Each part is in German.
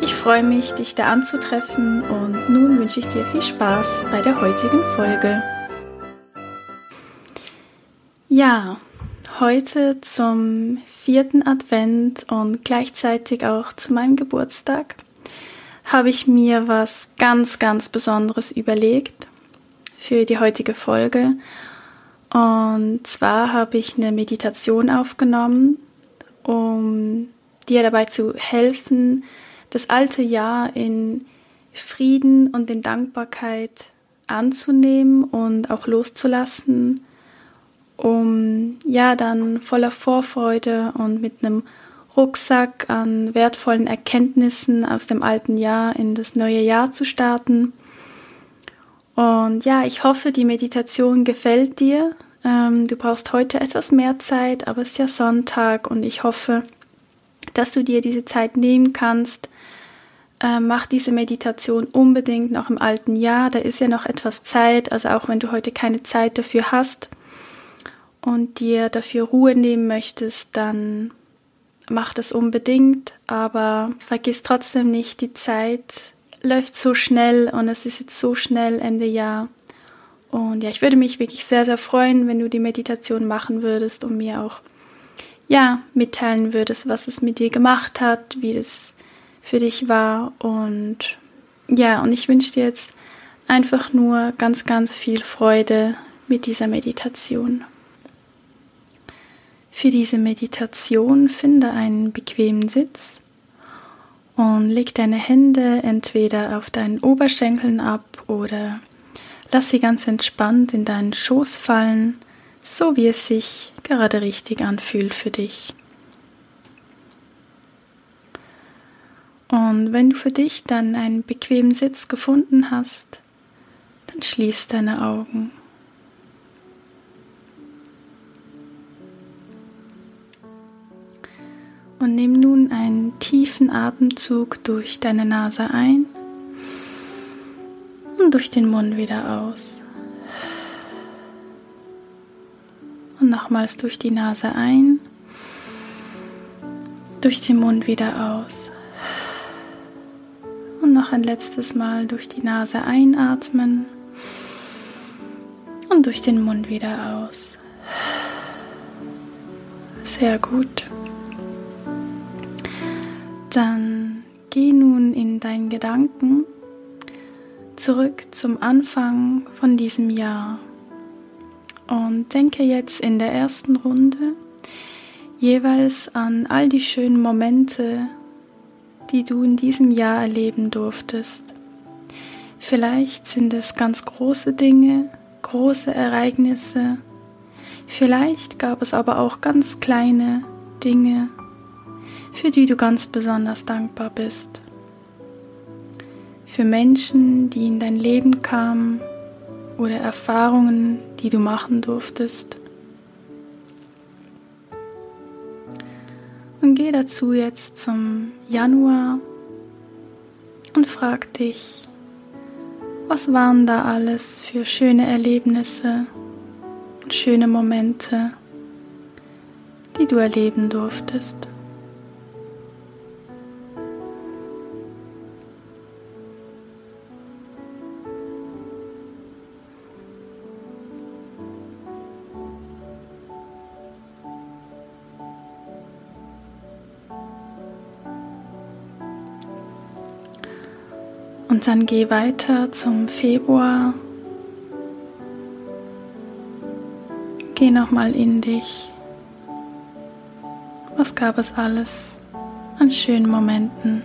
ich freue mich, dich da anzutreffen und nun wünsche ich dir viel Spaß bei der heutigen Folge. Ja, heute zum vierten Advent und gleichzeitig auch zu meinem Geburtstag habe ich mir was ganz, ganz Besonderes überlegt für die heutige Folge. Und zwar habe ich eine Meditation aufgenommen, um dir dabei zu helfen, das alte Jahr in Frieden und in Dankbarkeit anzunehmen und auch loszulassen, um ja dann voller Vorfreude und mit einem Rucksack an wertvollen Erkenntnissen aus dem alten Jahr in das neue Jahr zu starten. Und ja, ich hoffe, die Meditation gefällt dir. Ähm, du brauchst heute etwas mehr Zeit, aber es ist ja Sonntag und ich hoffe, dass du dir diese Zeit nehmen kannst, äh, mach diese Meditation unbedingt noch im alten Jahr. Da ist ja noch etwas Zeit. Also auch wenn du heute keine Zeit dafür hast und dir dafür Ruhe nehmen möchtest, dann mach das unbedingt. Aber vergiss trotzdem nicht, die Zeit läuft so schnell und es ist jetzt so schnell Ende Jahr. Und ja, ich würde mich wirklich sehr, sehr freuen, wenn du die Meditation machen würdest und mir auch ja mitteilen würdest, was es mit dir gemacht hat, wie das für dich war. Und ja, und ich wünsche dir jetzt einfach nur ganz, ganz viel Freude mit dieser Meditation. Für diese Meditation finde einen bequemen Sitz und leg deine Hände entweder auf deinen Oberschenkeln ab oder lass sie ganz entspannt in deinen Schoß fallen, so wie es sich gerade richtig anfühlt für dich. Und wenn du für dich dann einen bequemen Sitz gefunden hast, dann schließ deine Augen. Und nimm nun einen tiefen Atemzug durch deine Nase ein und durch den Mund wieder aus. Und nochmals durch die Nase ein, durch den Mund wieder aus noch ein letztes Mal durch die Nase einatmen und durch den Mund wieder aus. Sehr gut. Dann geh nun in deinen Gedanken zurück zum Anfang von diesem Jahr und denke jetzt in der ersten Runde jeweils an all die schönen Momente, die du in diesem Jahr erleben durftest. Vielleicht sind es ganz große Dinge, große Ereignisse. Vielleicht gab es aber auch ganz kleine Dinge, für die du ganz besonders dankbar bist. Für Menschen, die in dein Leben kamen oder Erfahrungen, die du machen durftest. Und geh dazu jetzt zum Januar und frag dich, was waren da alles für schöne Erlebnisse und schöne Momente, die du erleben durftest. Und dann geh weiter zum Februar. Geh nochmal in dich. Was gab es alles an schönen Momenten?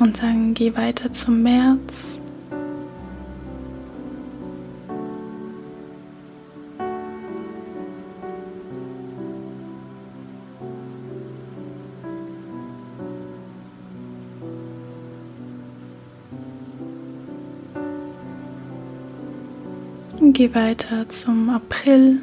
Und dann geh weiter zum März. Geh weiter zum April.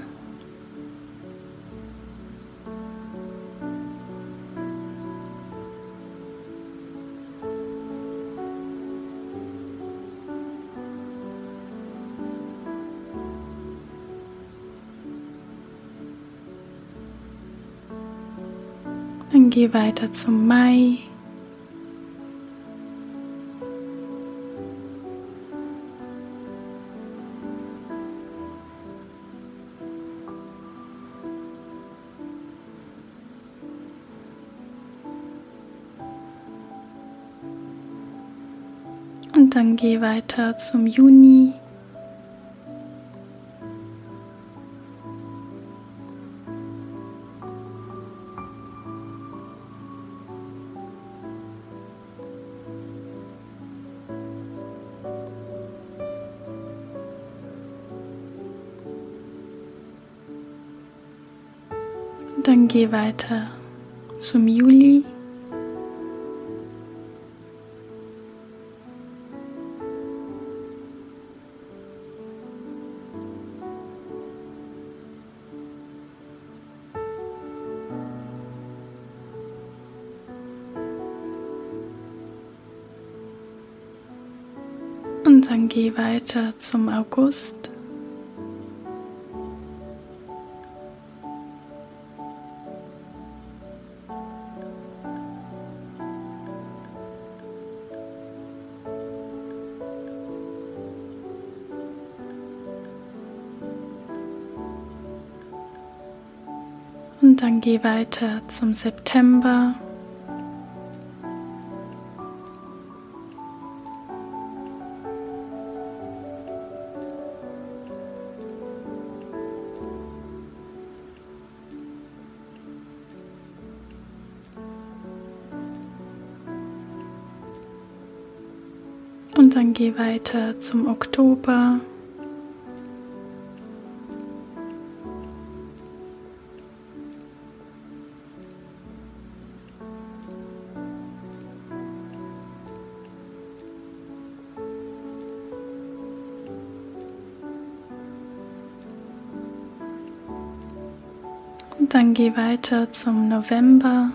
Dann geh weiter zum Mai. Und dann geh weiter zum Juni. Dann geh weiter zum Juli. Und dann geh weiter zum August. Und dann geh weiter zum September. Und dann geh weiter zum Oktober. Dann geh weiter zum November.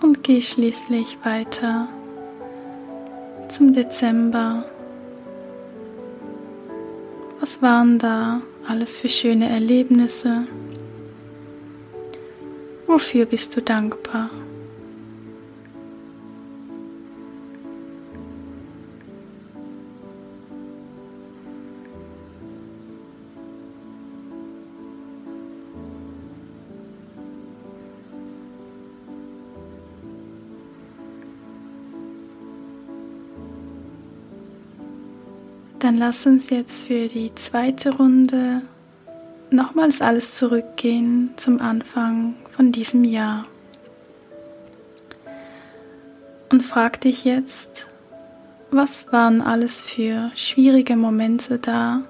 Und geh schließlich weiter zum Dezember. Was waren da alles für schöne Erlebnisse? Wofür bist du dankbar? Lass uns jetzt für die zweite Runde nochmals alles zurückgehen zum Anfang von diesem Jahr. Und frag dich jetzt, was waren alles für schwierige Momente da?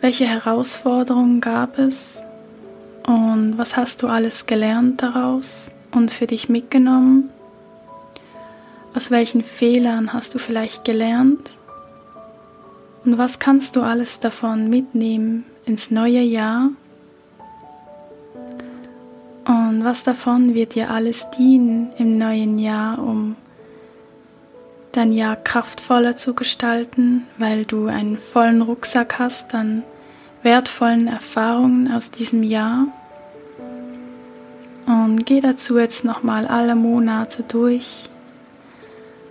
Welche Herausforderungen gab es? Und was hast du alles gelernt daraus und für dich mitgenommen? Aus welchen Fehlern hast du vielleicht gelernt? Und was kannst du alles davon mitnehmen ins neue Jahr? Und was davon wird dir alles dienen im neuen Jahr, um dein Jahr kraftvoller zu gestalten, weil du einen vollen Rucksack hast an wertvollen Erfahrungen aus diesem Jahr? Und geh dazu jetzt nochmal alle Monate durch,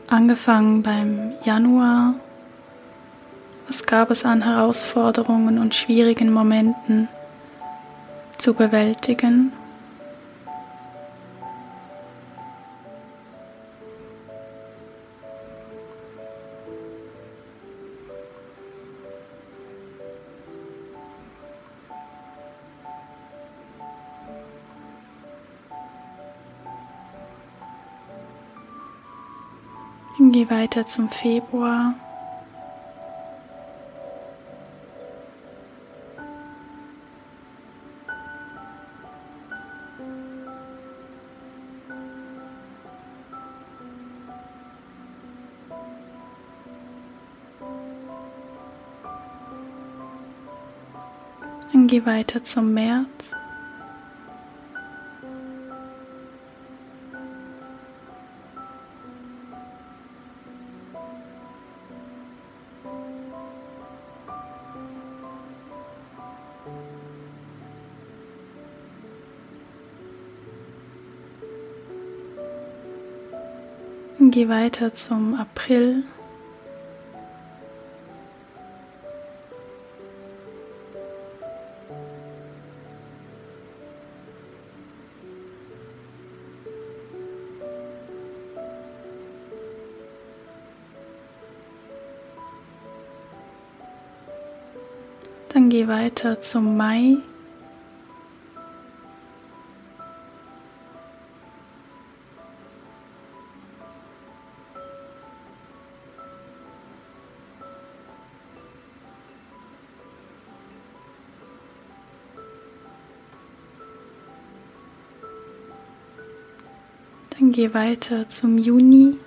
angefangen beim Januar was gab es an Herausforderungen und schwierigen Momenten zu bewältigen. Geh weiter zum Februar. Geh weiter zum März. Geh weiter zum April. Dann geh weiter zum Mai. Dann geh weiter zum Juni.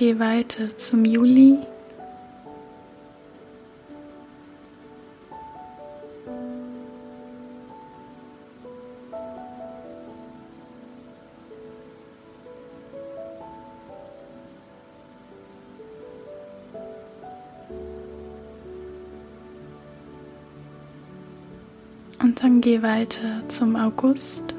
Geh weiter zum Juli. Und dann geh weiter zum August.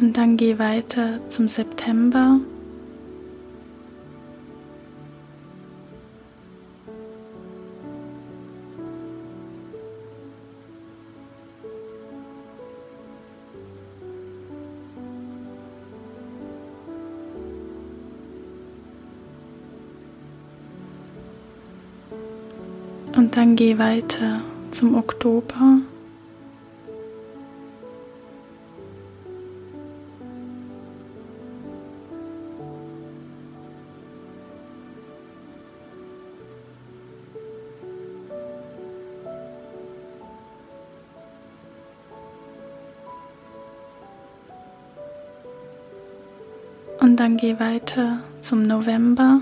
Und dann geh weiter zum September. Und dann geh weiter zum Oktober. Dann geh weiter zum November.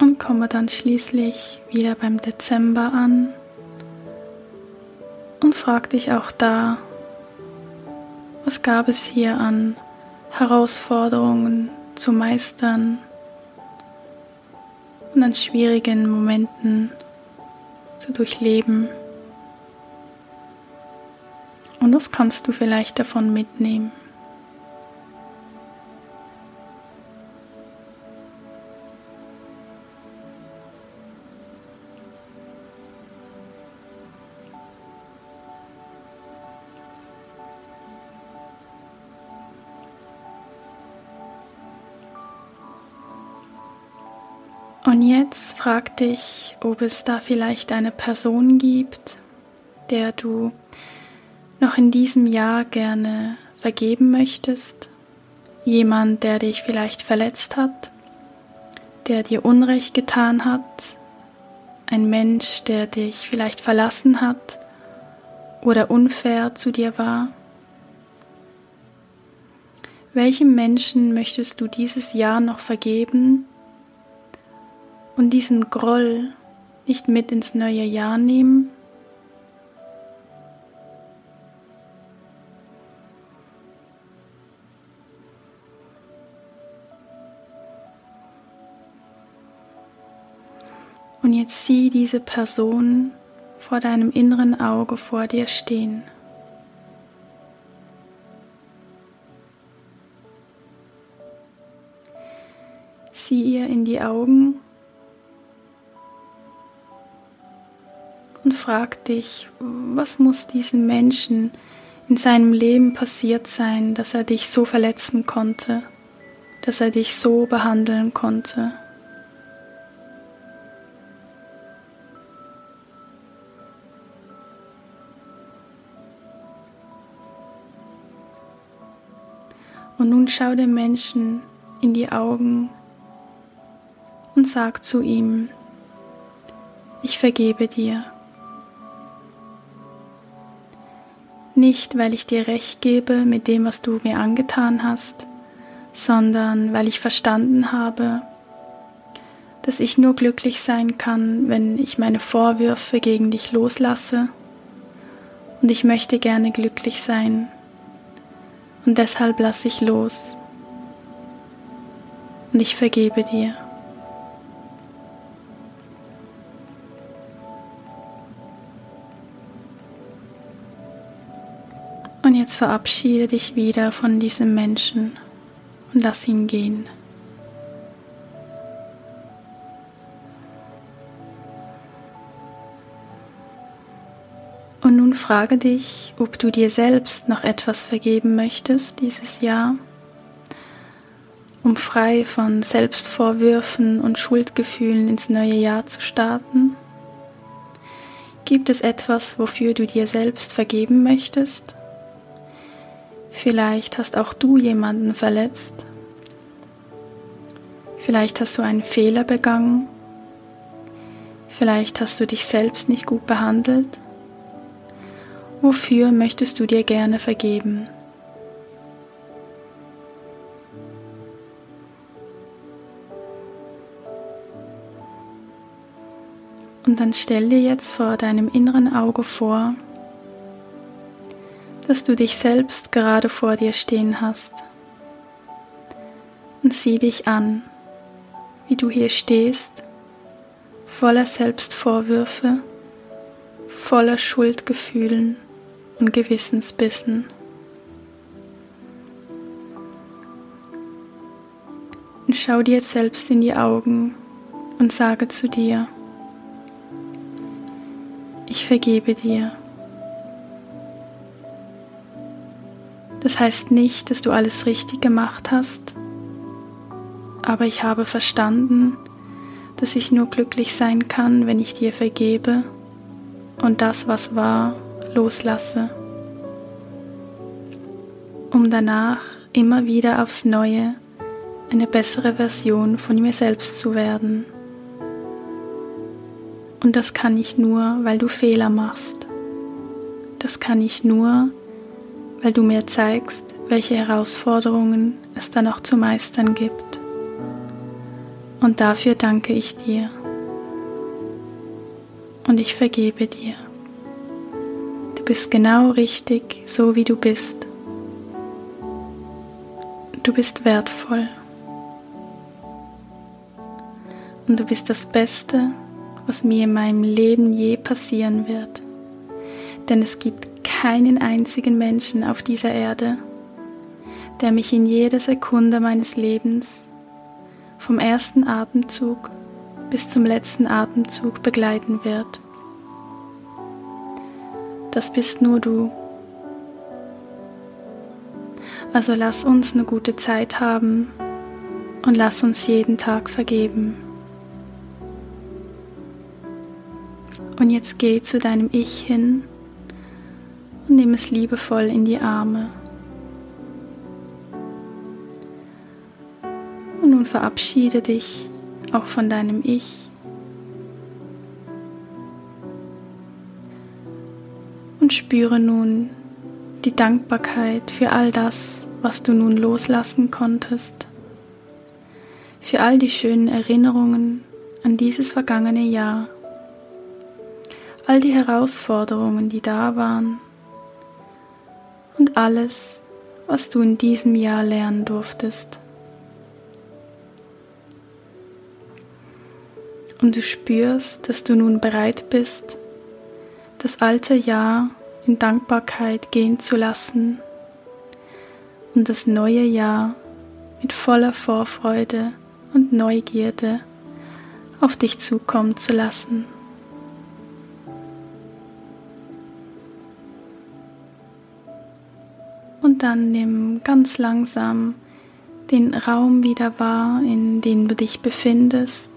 Und komme dann schließlich wieder beim Dezember an und frag dich auch da, was gab es hier an Herausforderungen zu meistern und an schwierigen Momenten zu durchleben. Und was kannst du vielleicht davon mitnehmen? Jetzt frag dich, ob es da vielleicht eine Person gibt, der du noch in diesem Jahr gerne vergeben möchtest. Jemand, der dich vielleicht verletzt hat, der dir Unrecht getan hat. Ein Mensch, der dich vielleicht verlassen hat oder unfair zu dir war. Welchem Menschen möchtest du dieses Jahr noch vergeben und diesen Groll nicht mit ins neue Jahr nehmen? Und jetzt sieh diese Person vor deinem inneren Auge vor dir stehen. Sieh ihr in die Augen frag dich, was muss diesem Menschen in seinem Leben passiert sein, dass er dich so verletzen konnte, dass er dich so behandeln konnte. Und nun schau dem Menschen in die Augen und sag zu ihm, ich vergebe dir. Nicht, weil ich dir recht gebe mit dem, was du mir angetan hast, sondern weil ich verstanden habe, dass ich nur glücklich sein kann, wenn ich meine Vorwürfe gegen dich loslasse. Und ich möchte gerne glücklich sein und deshalb lasse ich los und ich vergebe dir. Und jetzt verabschiede dich wieder von diesem Menschen und lass ihn gehen. Und nun frage dich, ob du dir selbst noch etwas vergeben möchtest dieses Jahr, um frei von Selbstvorwürfen und Schuldgefühlen ins neue Jahr zu starten. Gibt es etwas, wofür du dir selbst vergeben möchtest? Vielleicht hast auch du jemanden verletzt. Vielleicht hast du einen Fehler begangen. Vielleicht hast du dich selbst nicht gut behandelt. Wofür möchtest du dir gerne vergeben? Und dann stell dir jetzt vor deinem inneren Auge vor, dass du dich selbst gerade vor dir stehen hast. Und sieh dich an, wie du hier stehst, voller Selbstvorwürfe, voller Schuldgefühlen und Gewissensbissen. Und schau dir jetzt selbst in die Augen und sage zu dir, ich vergebe dir. Das heißt nicht, dass du alles richtig gemacht hast, aber ich habe verstanden, dass ich nur glücklich sein kann, wenn ich dir vergebe und das, was war, loslasse, um danach immer wieder aufs Neue eine bessere Version von mir selbst zu werden. Und das kann ich nur, weil du Fehler machst. Das kann ich nur, weil du mir zeigst, welche Herausforderungen es da noch zu meistern gibt. Und dafür danke ich dir. Und ich vergebe dir bist genau richtig, so wie du bist. Du bist wertvoll. Und du bist das Beste, was mir in meinem Leben je passieren wird. Denn es gibt keinen einzigen Menschen auf dieser Erde, der mich in jeder Sekunde meines Lebens vom ersten Atemzug bis zum letzten Atemzug begleiten wird das bist nur du. Also lass uns eine gute Zeit haben und lass uns jeden Tag vergeben. Und jetzt geh zu deinem Ich hin und nimm es liebevoll in die Arme. Und nun verabschiede dich auch von deinem Ich. Und spüre nun die Dankbarkeit für all das, was du nun loslassen konntest, für all die schönen Erinnerungen an dieses vergangene Jahr, all die Herausforderungen, die da waren und alles, was du in diesem Jahr lernen durftest. Und du spürst, dass du nun bereit bist, das alte Jahr in Dankbarkeit gehen zu lassen und das neue Jahr mit voller Vorfreude und Neugierde auf dich zukommen zu lassen. Dann nimm ganz langsam den Raum wieder wahr, in dem du dich befindest.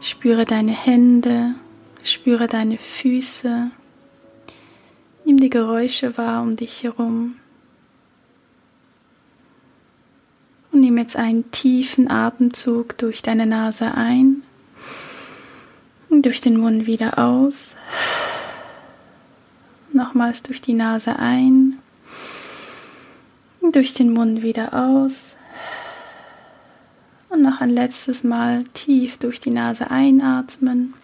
Spüre deine Hände, spüre deine Füße, nimm die Geräusche wahr um dich herum. Und nimm jetzt einen tiefen Atemzug durch deine Nase ein und durch den Mund wieder aus. Nochmals durch die Nase ein, durch den Mund wieder aus. Und noch ein letztes Mal tief durch die Nase einatmen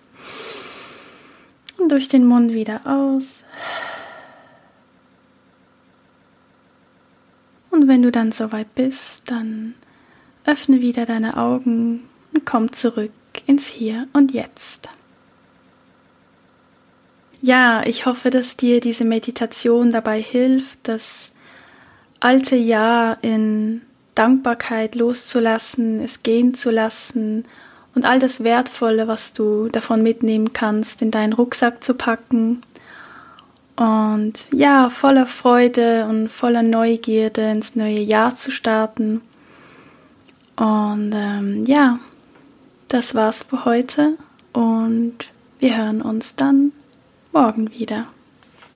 und durch den Mund wieder aus. Und wenn du dann soweit bist, dann öffne wieder deine Augen und komm zurück ins Hier und Jetzt. Ja, ich hoffe, dass dir diese Meditation dabei hilft, das alte Jahr in Dankbarkeit loszulassen, es gehen zu lassen und all das Wertvolle, was du davon mitnehmen kannst, in deinen Rucksack zu packen und ja, voller Freude und voller Neugierde ins neue Jahr zu starten. Und ähm, ja, das war's für heute und wir hören uns dann morgen wieder.